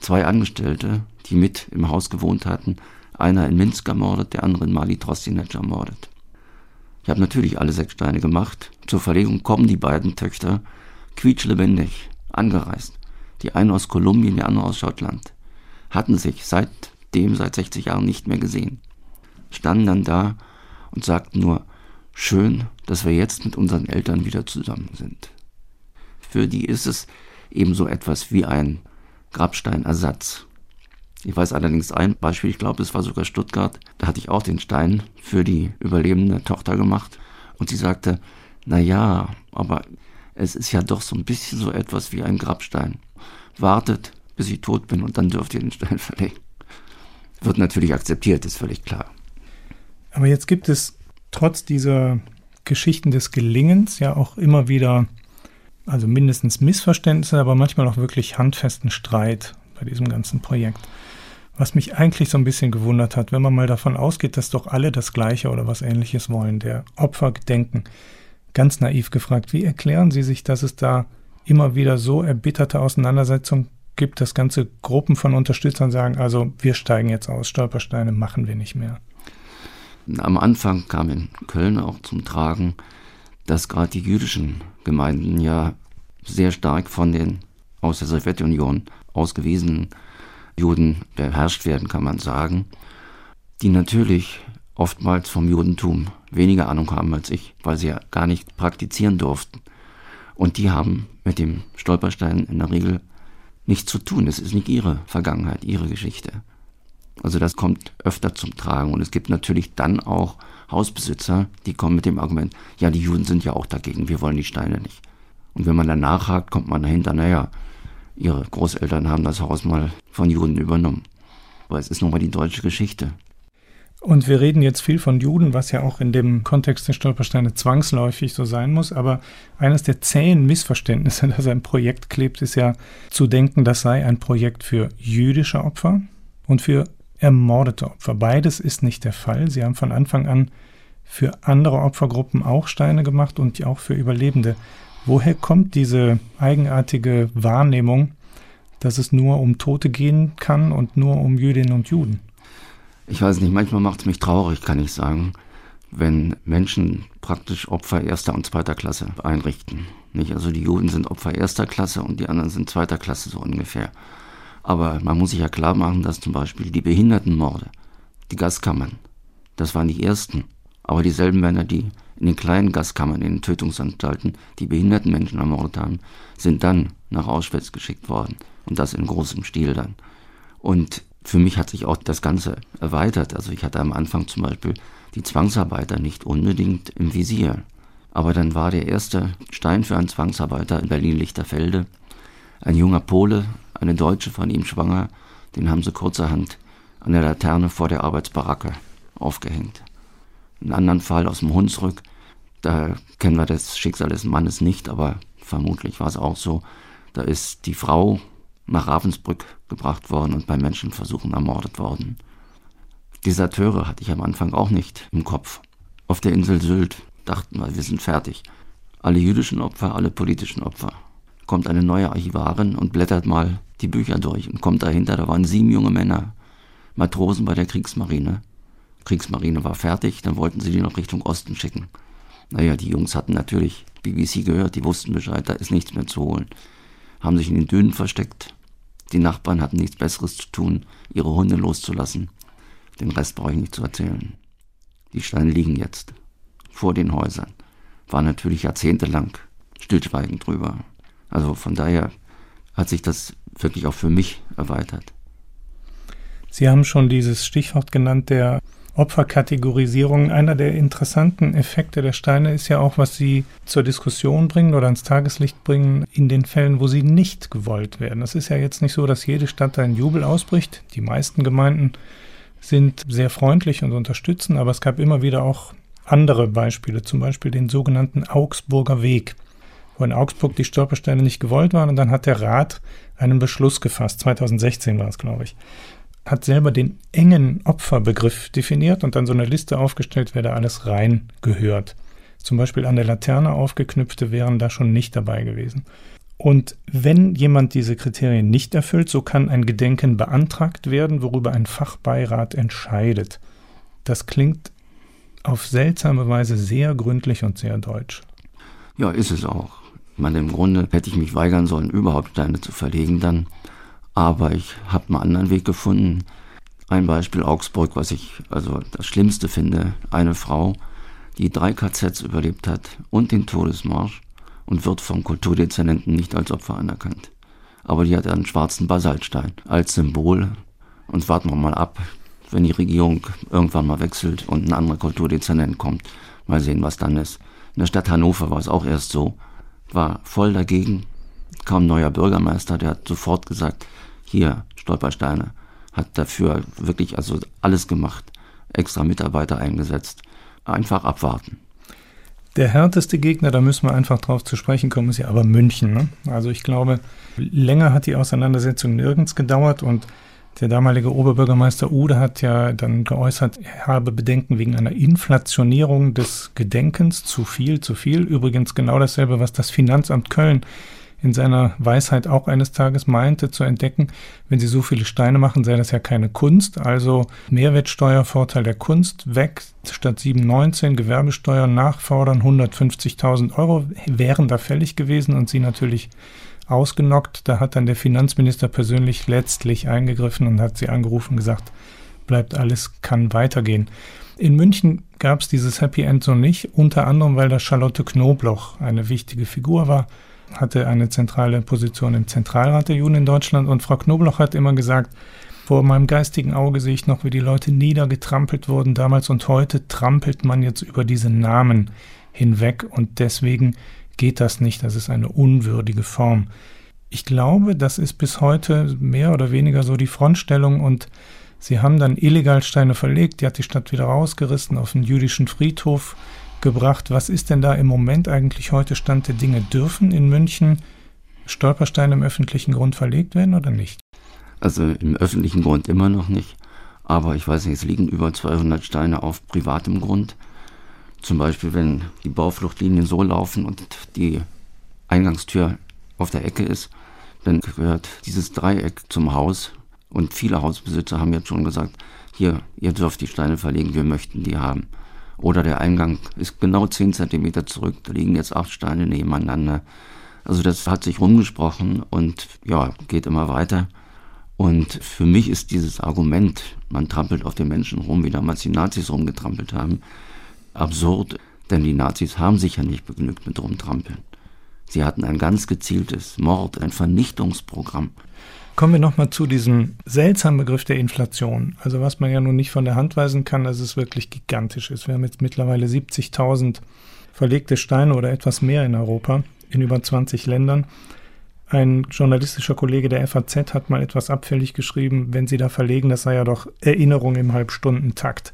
S3: Zwei Angestellte, die mit im Haus gewohnt hatten, einer in Minsk ermordet, der andere in Mali Trostinec ermordet. Ich habe natürlich alle sechs Steine gemacht. Zur Verlegung kommen die beiden Töchter quietschlebendig angereist. Die eine aus Kolumbien, die andere aus Schottland. Hatten sich seitdem, seit 60 Jahren nicht mehr gesehen. Standen dann da und sagten nur, schön, dass wir jetzt mit unseren Eltern wieder zusammen sind. Für die ist es ebenso etwas wie ein Grabsteinersatz. Ich weiß allerdings ein Beispiel, ich glaube, es war sogar Stuttgart, da hatte ich auch den Stein für die überlebende Tochter gemacht und sie sagte, na ja, aber es ist ja doch so ein bisschen so etwas wie ein Grabstein. Wartet, bis ich tot bin und dann dürft ihr den Stein [LAUGHS] verlegen. Wird natürlich akzeptiert, ist völlig klar.
S2: Aber jetzt gibt es trotz dieser Geschichten des Gelingens ja auch immer wieder, also mindestens Missverständnisse, aber manchmal auch wirklich handfesten Streit bei diesem ganzen Projekt. Was mich eigentlich so ein bisschen gewundert hat, wenn man mal davon ausgeht, dass doch alle das Gleiche oder was Ähnliches wollen, der Opfer gedenken. Ganz naiv gefragt, wie erklären Sie sich, dass es da immer wieder so erbitterte Auseinandersetzungen gibt, dass ganze Gruppen von Unterstützern sagen, also wir steigen jetzt aus, Stolpersteine machen wir nicht mehr?
S3: Am Anfang kam in Köln auch zum Tragen, dass gerade die jüdischen Gemeinden ja sehr stark von den aus der Sowjetunion ausgewiesenen Juden beherrscht werden, kann man sagen, die natürlich oftmals vom Judentum weniger Ahnung haben als ich, weil sie ja gar nicht praktizieren durften. Und die haben mit dem Stolperstein in der Regel nichts zu tun. Es ist nicht ihre Vergangenheit, ihre Geschichte. Also das kommt öfter zum Tragen. Und es gibt natürlich dann auch Hausbesitzer, die kommen mit dem Argument, ja, die Juden sind ja auch dagegen, wir wollen die Steine nicht. Und wenn man dann nachhakt, kommt man dahinter, naja, ihre Großeltern haben das Haus mal von Juden übernommen. Aber es ist nun mal die deutsche Geschichte.
S2: Und wir reden jetzt viel von Juden, was ja auch in dem Kontext der Stolpersteine zwangsläufig so sein muss. Aber eines der zähen Missverständnisse, [LAUGHS] das ein Projekt klebt, ist ja zu denken, das sei ein Projekt für jüdische Opfer und für ermordete Opfer. Beides ist nicht der Fall. Sie haben von Anfang an für andere Opfergruppen auch Steine gemacht und auch für Überlebende. Woher kommt diese eigenartige Wahrnehmung, dass es nur um Tote gehen kann und nur um Jüdinnen und Juden?
S3: Ich weiß nicht, manchmal macht es mich traurig, kann ich sagen, wenn Menschen praktisch Opfer erster und zweiter Klasse einrichten. Nicht? Also die Juden sind Opfer erster Klasse und die anderen sind zweiter Klasse so ungefähr. Aber man muss sich ja klar machen, dass zum Beispiel die Behindertenmorde, die Gaskammern, das waren die ersten. Aber dieselben Männer, die in den kleinen Gaskammern, in den Tötungsanstalten, die behinderten Menschen ermordet haben, sind dann nach Auschwitz geschickt worden. Und das in großem Stil dann. Und für mich hat sich auch das Ganze erweitert. Also ich hatte am Anfang zum Beispiel die Zwangsarbeiter nicht unbedingt im Visier. Aber dann war der erste Stein für einen Zwangsarbeiter in Berlin-Lichterfelde. Ein junger Pole, eine Deutsche von ihm schwanger, den haben sie kurzerhand an der Laterne vor der Arbeitsbaracke aufgehängt. Einen anderen Fall aus dem Hunsrück, da kennen wir das Schicksal des Mannes nicht, aber vermutlich war es auch so. Da ist die Frau nach Ravensbrück gebracht worden und bei Menschenversuchen ermordet worden. Deserteure hatte ich am Anfang auch nicht im Kopf. Auf der Insel Sylt dachten wir, wir sind fertig. Alle jüdischen Opfer, alle politischen Opfer. Kommt eine neue Archivarin und blättert mal die Bücher durch und kommt dahinter, da waren sieben junge Männer, Matrosen bei der Kriegsmarine. Kriegsmarine war fertig, dann wollten sie die noch Richtung Osten schicken. Naja, die Jungs hatten natürlich BBC gehört, die wussten Bescheid, da ist nichts mehr zu holen. Haben sich in den Dünen versteckt. Die Nachbarn hatten nichts Besseres zu tun, ihre Hunde loszulassen. Den Rest brauche ich nicht zu erzählen. Die Steine liegen jetzt vor den Häusern. War natürlich jahrzehntelang Stillschweigen drüber. Also von daher hat sich das wirklich auch für mich erweitert.
S2: Sie haben schon dieses Stichwort genannt der Opferkategorisierung. Einer der interessanten Effekte der Steine ist ja auch, was sie zur Diskussion bringen oder ans Tageslicht bringen in den Fällen, wo sie nicht gewollt werden. Es ist ja jetzt nicht so, dass jede Stadt einen Jubel ausbricht. Die meisten Gemeinden sind sehr freundlich und unterstützen, aber es gab immer wieder auch andere Beispiele, zum Beispiel den sogenannten Augsburger Weg, wo in Augsburg die Stolpersteine nicht gewollt waren und dann hat der Rat einen Beschluss gefasst, 2016 war es, glaube ich, hat selber den engen Opferbegriff definiert und dann so eine Liste aufgestellt, wer da alles rein gehört. zum Beispiel an der Laterne aufgeknüpfte, wären da schon nicht dabei gewesen. Und wenn jemand diese Kriterien nicht erfüllt, so kann ein Gedenken beantragt werden, worüber ein Fachbeirat entscheidet. Das klingt auf seltsame Weise sehr gründlich und sehr deutsch.
S3: Ja, ist es auch. Ich meine, im Grunde hätte ich mich weigern sollen, überhaupt Steine zu verlegen dann. Aber ich habe einen anderen Weg gefunden. Ein Beispiel Augsburg, was ich also das Schlimmste finde. Eine Frau, die drei KZs überlebt hat und den Todesmarsch und wird vom Kulturdezernenten nicht als Opfer anerkannt. Aber die hat einen schwarzen Basaltstein als Symbol. Und warten wir mal ab, wenn die Regierung irgendwann mal wechselt und ein anderer Kulturdezernent kommt. Mal sehen, was dann ist. In der Stadt Hannover war es auch erst so. War voll dagegen. Kam neuer Bürgermeister, der hat sofort gesagt, hier, Stolpersteine. Hat dafür wirklich also alles gemacht. Extra Mitarbeiter eingesetzt. Einfach abwarten.
S2: Der härteste Gegner, da müssen wir einfach drauf zu sprechen kommen, ist ja aber München. Ne? Also ich glaube, länger hat die Auseinandersetzung nirgends gedauert und der damalige Oberbürgermeister Ude hat ja dann geäußert, er habe Bedenken wegen einer Inflationierung des Gedenkens. Zu viel, zu viel. Übrigens genau dasselbe, was das Finanzamt Köln in seiner Weisheit auch eines Tages meinte zu entdecken, wenn sie so viele Steine machen, sei das ja keine Kunst. Also Mehrwertsteuervorteil der Kunst weg, statt 7,19 Gewerbesteuer nachfordern, 150.000 Euro wären da fällig gewesen und sie natürlich ausgenockt. Da hat dann der Finanzminister persönlich letztlich eingegriffen und hat sie angerufen und gesagt, bleibt alles, kann weitergehen. In München gab es dieses Happy End so nicht, unter anderem, weil da Charlotte Knobloch eine wichtige Figur war hatte eine zentrale Position im Zentralrat der Juden in Deutschland. Und Frau Knobloch hat immer gesagt, vor meinem geistigen Auge sehe ich noch, wie die Leute niedergetrampelt wurden damals. Und heute trampelt man jetzt über diese Namen hinweg. Und deswegen geht das nicht. Das ist eine unwürdige Form. Ich glaube, das ist bis heute mehr oder weniger so die Frontstellung. Und sie haben dann illegal Steine verlegt, die hat die Stadt wieder rausgerissen auf den jüdischen Friedhof gebracht. Was ist denn da im Moment eigentlich heute Stand der Dinge? Dürfen in München Stolpersteine im öffentlichen Grund verlegt werden oder nicht?
S3: Also im öffentlichen Grund immer noch nicht. Aber ich weiß nicht, es liegen über 200 Steine auf privatem Grund. Zum Beispiel, wenn die Baufluchtlinien so laufen und die Eingangstür auf der Ecke ist, dann gehört dieses Dreieck zum Haus. Und viele Hausbesitzer haben jetzt schon gesagt, hier, ihr dürft die Steine verlegen, wir möchten die haben. Oder der Eingang ist genau 10 Zentimeter zurück. Da liegen jetzt acht Steine nebeneinander. Also das hat sich rumgesprochen und ja, geht immer weiter. Und für mich ist dieses Argument, man trampelt auf den Menschen rum, wie damals die Nazis rumgetrampelt haben, absurd. Denn die Nazis haben sich ja nicht begnügt mit rumtrampeln. Sie hatten ein ganz gezieltes Mord, ein Vernichtungsprogramm.
S2: Kommen wir nochmal zu diesem seltsamen Begriff der Inflation. Also was man ja nun nicht von der Hand weisen kann, dass es wirklich gigantisch ist. Wir haben jetzt mittlerweile 70.000 verlegte Steine oder etwas mehr in Europa, in über 20 Ländern. Ein journalistischer Kollege der FAZ hat mal etwas abfällig geschrieben, wenn Sie da verlegen, das sei ja doch Erinnerung im Halbstundentakt.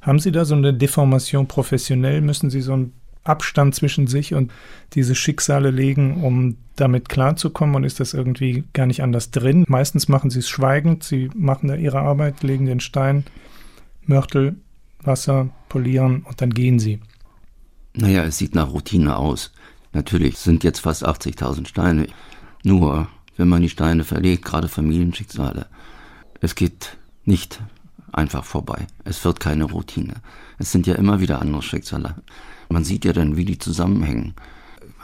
S2: Haben Sie da so eine Deformation professionell? Müssen Sie so ein Abstand zwischen sich und diese Schicksale legen, um damit klarzukommen und ist das irgendwie gar nicht anders drin. Meistens machen sie es schweigend, sie machen da ihre Arbeit, legen den Stein, Mörtel, Wasser, polieren und dann gehen sie.
S3: Naja, es sieht nach Routine aus. Natürlich sind jetzt fast 80.000 Steine. Nur, wenn man die Steine verlegt, gerade Familienschicksale, es geht nicht einfach vorbei. Es wird keine Routine. Es sind ja immer wieder andere Schicksale. Man sieht ja dann, wie die zusammenhängen.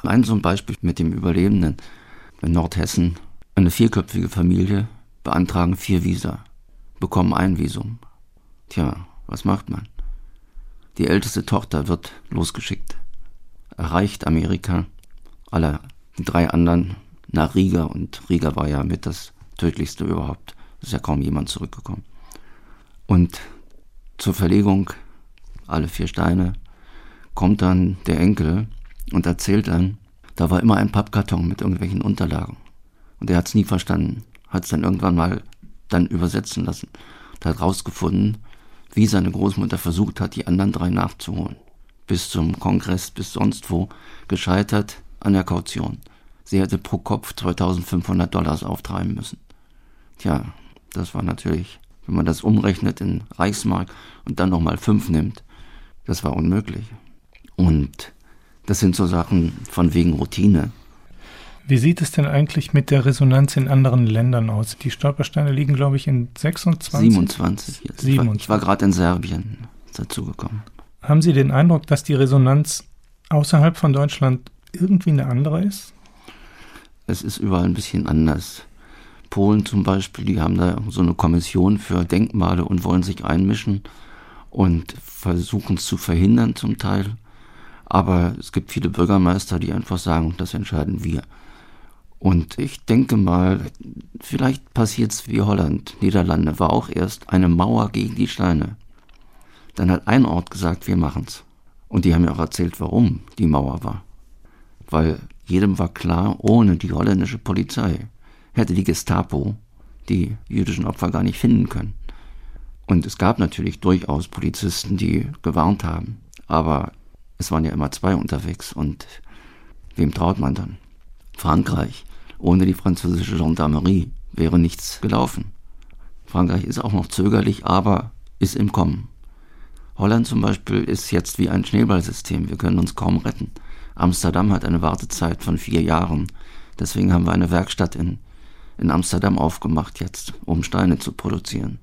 S3: Ein so ein Beispiel mit dem Überlebenden. In Nordhessen eine vierköpfige Familie beantragen vier Visa, bekommen ein Visum. Tja, was macht man? Die älteste Tochter wird losgeschickt, erreicht Amerika, alle drei anderen nach Riga und Riga war ja mit das tödlichste überhaupt. Es ist ja kaum jemand zurückgekommen. Und zur Verlegung alle vier Steine kommt dann der Enkel und erzählt dann, da war immer ein Pappkarton mit irgendwelchen Unterlagen. Und er hat es nie verstanden, hat es dann irgendwann mal dann übersetzen lassen und hat rausgefunden, wie seine Großmutter versucht hat, die anderen drei nachzuholen. Bis zum Kongress, bis sonst wo, gescheitert an der Kaution. Sie hätte pro Kopf 2500 Dollars auftreiben müssen. Tja, das war natürlich, wenn man das umrechnet in Reichsmark und dann nochmal fünf nimmt, das war unmöglich. Und das sind so Sachen von wegen Routine.
S2: Wie sieht es denn eigentlich mit der Resonanz in anderen Ländern aus? Die Stolpersteine liegen, glaube ich, in 26?
S3: 27 jetzt. 27. Ich war, war gerade in Serbien dazugekommen.
S2: Haben Sie den Eindruck, dass die Resonanz außerhalb von Deutschland irgendwie eine andere ist?
S3: Es ist überall ein bisschen anders. Polen zum Beispiel, die haben da so eine Kommission für Denkmale und wollen sich einmischen und versuchen es zu verhindern zum Teil. Aber es gibt viele Bürgermeister, die einfach sagen, das entscheiden wir. Und ich denke mal, vielleicht passiert es wie Holland. Niederlande war auch erst eine Mauer gegen die Steine. Dann hat ein Ort gesagt, wir machen's. Und die haben mir auch erzählt, warum die Mauer war. Weil jedem war klar, ohne die holländische Polizei hätte die Gestapo die jüdischen Opfer gar nicht finden können. Und es gab natürlich durchaus Polizisten, die gewarnt haben, aber es waren ja immer zwei unterwegs und wem traut man dann? Frankreich, ohne die französische Gendarmerie wäre nichts gelaufen. Frankreich ist auch noch zögerlich, aber ist im Kommen. Holland zum Beispiel ist jetzt wie ein Schneeballsystem, wir können uns kaum retten. Amsterdam hat eine Wartezeit von vier Jahren. Deswegen haben wir eine Werkstatt in, in Amsterdam aufgemacht jetzt, um Steine zu produzieren.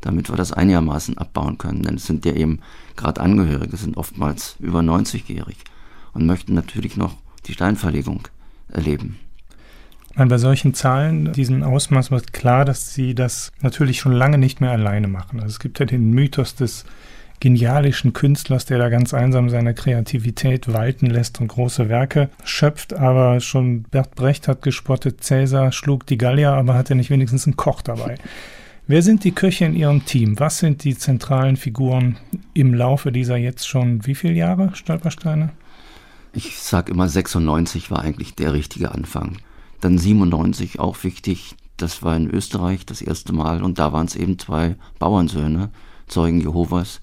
S3: Damit wir das einigermaßen abbauen können. Denn es sind ja eben gerade Angehörige, sind oftmals über 90-jährig und möchten natürlich noch die Steinverlegung erleben.
S2: Bei solchen Zahlen, diesen Ausmaß wird klar, dass sie das natürlich schon lange nicht mehr alleine machen. Also es gibt ja den Mythos des genialischen Künstlers, der da ganz einsam seine Kreativität walten lässt und große Werke schöpft. Aber schon Bert Brecht hat gespottet, Cäsar schlug die Gallier, aber hatte nicht wenigstens einen Koch dabei. [LAUGHS] Wer sind die Köche in Ihrem Team? Was sind die zentralen Figuren im Laufe dieser jetzt schon wie viele Jahre Stolpersteine?
S3: Ich sage immer, 96 war eigentlich der richtige Anfang. Dann 97 auch wichtig. Das war in Österreich das erste Mal und da waren es eben zwei Bauernsöhne, Zeugen Jehovas,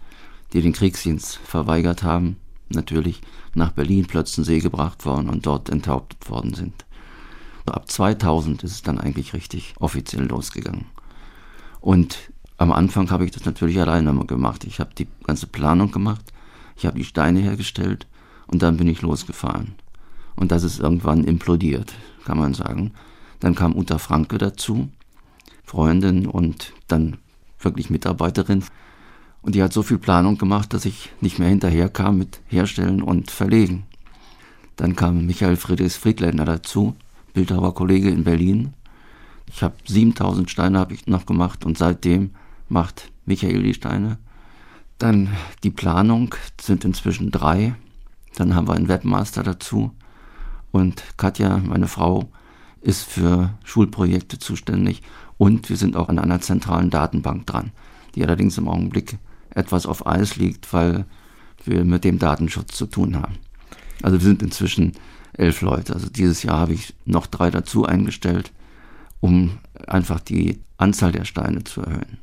S3: die den Kriegsdienst verweigert haben, natürlich nach Berlin Plötzensee gebracht worden und dort enthauptet worden sind. Ab 2000 ist es dann eigentlich richtig offiziell losgegangen. Und am Anfang habe ich das natürlich alleine gemacht. Ich habe die ganze Planung gemacht, ich habe die Steine hergestellt und dann bin ich losgefahren. Und das ist irgendwann implodiert, kann man sagen. Dann kam Uta Franke dazu, Freundin und dann wirklich Mitarbeiterin. Und die hat so viel Planung gemacht, dass ich nicht mehr hinterherkam mit Herstellen und Verlegen. Dann kam Michael Friedrichs Friedländer dazu, Bildhauerkollege in Berlin. Ich habe 7000 Steine habe ich noch gemacht und seitdem macht Michael die Steine. Dann die Planung sind inzwischen drei. Dann haben wir einen Webmaster dazu. Und Katja, meine Frau, ist für Schulprojekte zuständig. Und wir sind auch an einer zentralen Datenbank dran, die allerdings im Augenblick etwas auf Eis liegt, weil wir mit dem Datenschutz zu tun haben. Also wir sind inzwischen elf Leute. Also dieses Jahr habe ich noch drei dazu eingestellt, um einfach die Anzahl der Steine zu erhöhen.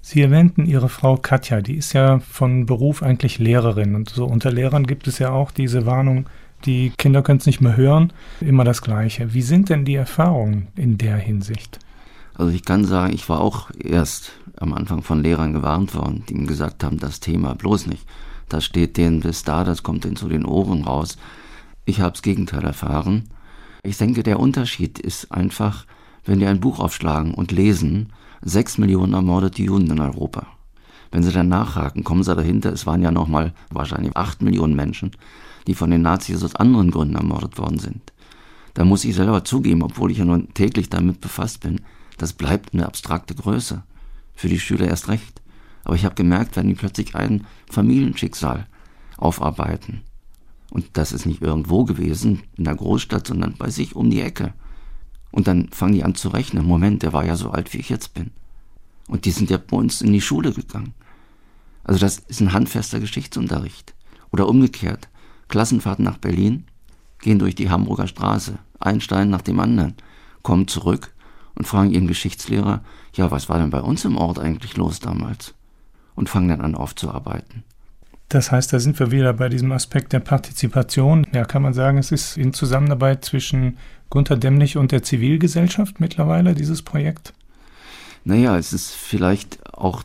S2: Sie erwähnten Ihre Frau Katja, die ist ja von Beruf eigentlich Lehrerin. Und so unter Lehrern gibt es ja auch diese Warnung, die Kinder können es nicht mehr hören, immer das Gleiche. Wie sind denn die Erfahrungen in der Hinsicht?
S3: Also ich kann sagen, ich war auch erst am Anfang von Lehrern gewarnt worden, die ihm gesagt haben, das Thema bloß nicht. Das steht denen bis da, das kommt denen zu den Ohren raus. Ich habe das Gegenteil erfahren. Ich denke, der Unterschied ist einfach, wenn die ein Buch aufschlagen und lesen, sechs Millionen ermordete Juden in Europa. Wenn sie dann nachhaken, kommen sie dahinter, es waren ja nochmal wahrscheinlich acht Millionen Menschen, die von den Nazis aus anderen Gründen ermordet worden sind. Da muss ich selber zugeben, obwohl ich ja nun täglich damit befasst bin, das bleibt eine abstrakte Größe für die Schüler erst recht. Aber ich habe gemerkt, wenn die plötzlich ein Familienschicksal aufarbeiten. Und das ist nicht irgendwo gewesen, in der Großstadt, sondern bei sich um die Ecke. Und dann fangen die an zu rechnen. Moment, der war ja so alt, wie ich jetzt bin. Und die sind ja bei uns in die Schule gegangen. Also das ist ein handfester Geschichtsunterricht. Oder umgekehrt. Klassenfahrten nach Berlin, gehen durch die Hamburger Straße, ein Stein nach dem anderen, kommen zurück und fragen ihren Geschichtslehrer, ja, was war denn bei uns im Ort eigentlich los damals? Und fangen dann an aufzuarbeiten.
S2: Das heißt, da sind wir wieder bei diesem Aspekt der Partizipation. Ja, kann man sagen, es ist in Zusammenarbeit zwischen Gunther Demnig und der Zivilgesellschaft mittlerweile, dieses Projekt?
S3: Naja, es ist vielleicht auch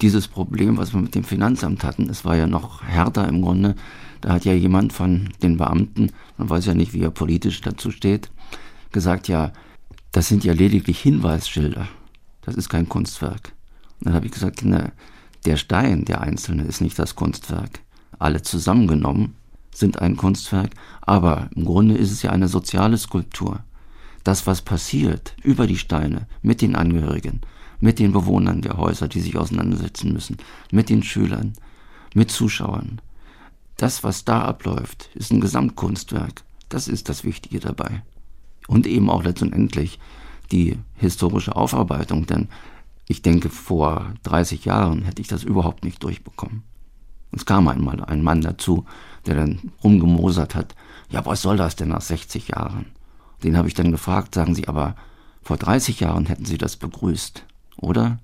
S3: dieses Problem, was wir mit dem Finanzamt hatten, es war ja noch härter im Grunde. Da hat ja jemand von den Beamten, man weiß ja nicht, wie er politisch dazu steht, gesagt, ja, das sind ja lediglich Hinweisschilder. Das ist kein Kunstwerk. Und dann habe ich gesagt, na, der Stein, der einzelne, ist nicht das Kunstwerk. Alle zusammengenommen sind ein Kunstwerk, aber im Grunde ist es ja eine soziale Skulptur. Das, was passiert über die Steine mit den Angehörigen, mit den Bewohnern der Häuser, die sich auseinandersetzen müssen, mit den Schülern, mit Zuschauern. Das, was da abläuft, ist ein Gesamtkunstwerk. Das ist das Wichtige dabei. Und eben auch letztendlich die historische Aufarbeitung, denn ich denke, vor 30 Jahren hätte ich das überhaupt nicht durchbekommen. Es kam einmal ein Mann dazu, der dann rumgemosert hat, ja, was soll das denn nach 60 Jahren? Den habe ich dann gefragt, sagen Sie, aber vor 30 Jahren hätten Sie das begrüßt, oder?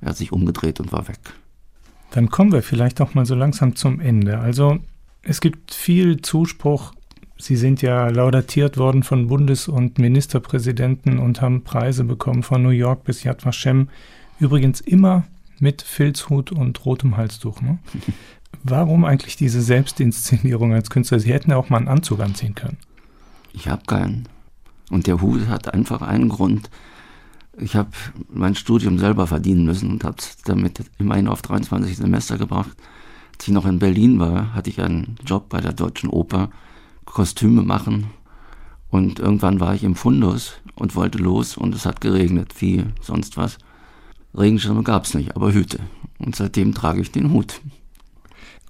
S3: Er hat sich umgedreht und war weg.
S2: Dann kommen wir vielleicht auch mal so langsam zum Ende. Also es gibt viel Zuspruch. Sie sind ja laudatiert worden von Bundes- und Ministerpräsidenten und haben Preise bekommen von New York bis Yad Vashem. Übrigens immer mit Filzhut und rotem Halstuch. Ne? [LAUGHS] Warum eigentlich diese Selbstinszenierung als Künstler? Sie hätten ja auch mal einen Anzug anziehen können.
S3: Ich habe keinen. Und der Hut hat einfach einen Grund. Ich habe mein Studium selber verdienen müssen und habe es damit immerhin auf 23 Semester gebracht. Als ich noch in Berlin war, hatte ich einen Job bei der Deutschen Oper, Kostüme machen. Und irgendwann war ich im Fundus und wollte los und es hat geregnet, wie sonst was. Regenschirme gab es nicht, aber Hüte. Und seitdem trage ich den Hut.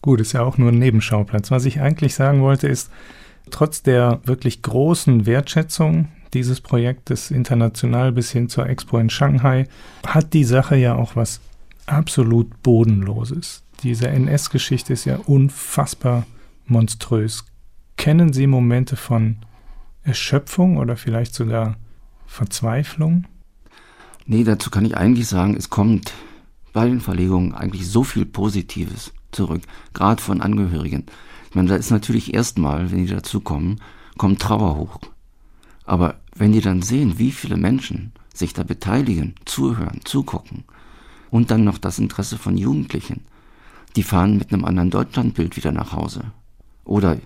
S2: Gut, ist ja auch nur ein Nebenschauplatz. Was ich eigentlich sagen wollte, ist, trotz der wirklich großen Wertschätzung dieses Projektes international bis hin zur Expo in Shanghai, hat die Sache ja auch was absolut Bodenloses. Diese NS-Geschichte ist ja unfassbar monströs. Kennen Sie Momente von Erschöpfung oder vielleicht sogar Verzweiflung?
S3: Nee, dazu kann ich eigentlich sagen, es kommt bei den Verlegungen eigentlich so viel Positives zurück, gerade von Angehörigen. Ich meine, da ist natürlich erstmal, wenn die dazukommen, kommt Trauer hoch. Aber wenn die dann sehen, wie viele Menschen sich da beteiligen, zuhören, zugucken und dann noch das Interesse von Jugendlichen, die fahren mit einem anderen Deutschlandbild wieder nach Hause. Oder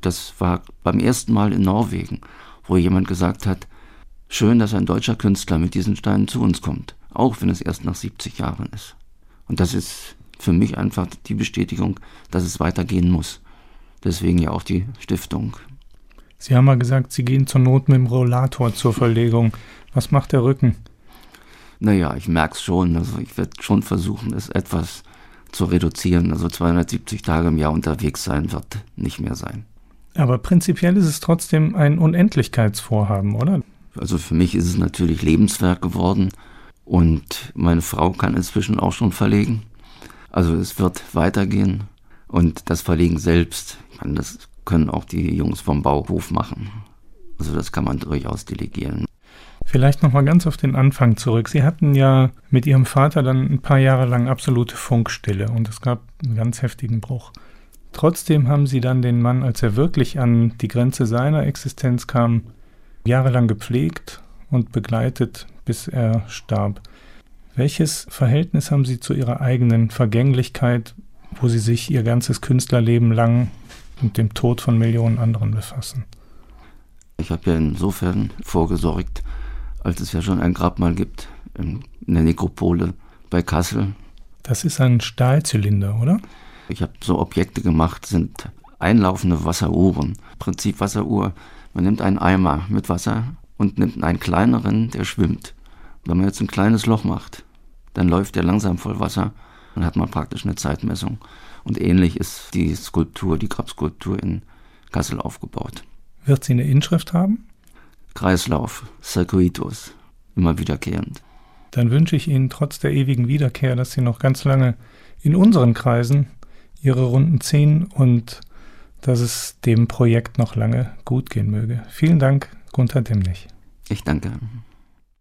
S3: das war beim ersten Mal in Norwegen, wo jemand gesagt hat, schön, dass ein deutscher Künstler mit diesen Steinen zu uns kommt, auch wenn es erst nach 70 Jahren ist. Und das ist für mich einfach die Bestätigung, dass es weitergehen muss. Deswegen ja auch die Stiftung.
S2: Sie haben mal gesagt, Sie gehen zur Not mit dem Rollator zur Verlegung. Was macht der Rücken?
S3: Naja, ich merke es schon. Also ich werde schon versuchen, es etwas zu reduzieren. Also 270 Tage im Jahr unterwegs sein wird nicht mehr sein.
S2: Aber prinzipiell ist es trotzdem ein Unendlichkeitsvorhaben, oder?
S3: Also für mich ist es natürlich Lebenswerk geworden und meine Frau kann inzwischen auch schon verlegen. Also es wird weitergehen und das Verlegen selbst, ich meine, das können auch die Jungs vom Bauhof machen. Also das kann man durchaus delegieren.
S2: Vielleicht nochmal ganz auf den Anfang zurück. Sie hatten ja mit Ihrem Vater dann ein paar Jahre lang absolute Funkstille und es gab einen ganz heftigen Bruch. Trotzdem haben Sie dann den Mann, als er wirklich an die Grenze seiner Existenz kam, jahrelang gepflegt und begleitet, bis er starb. Welches Verhältnis haben Sie zu Ihrer eigenen Vergänglichkeit, wo Sie sich Ihr ganzes Künstlerleben lang mit dem Tod von Millionen anderen befassen?
S3: Ich habe ja insofern vorgesorgt, als es ja schon ein Grabmal gibt in der Nekropole bei Kassel.
S2: Das ist ein Stahlzylinder, oder?
S3: Ich habe so Objekte gemacht, sind einlaufende Wasseruhren. Prinzip Wasseruhr. Man nimmt einen Eimer mit Wasser und nimmt einen kleineren, der schwimmt. Wenn man jetzt ein kleines Loch macht, dann läuft der langsam voll Wasser. Dann hat man praktisch eine Zeitmessung. Und ähnlich ist die Skulptur, die Grabskulptur in Kassel aufgebaut.
S2: Wird sie eine Inschrift haben?
S3: Kreislauf, Circuitus, immer wiederkehrend.
S2: Dann wünsche ich Ihnen trotz der ewigen Wiederkehr, dass Sie noch ganz lange in unseren Kreisen Ihre Runden ziehen und dass es dem Projekt noch lange gut gehen möge. Vielen Dank, Gunther Demnig.
S3: Ich danke.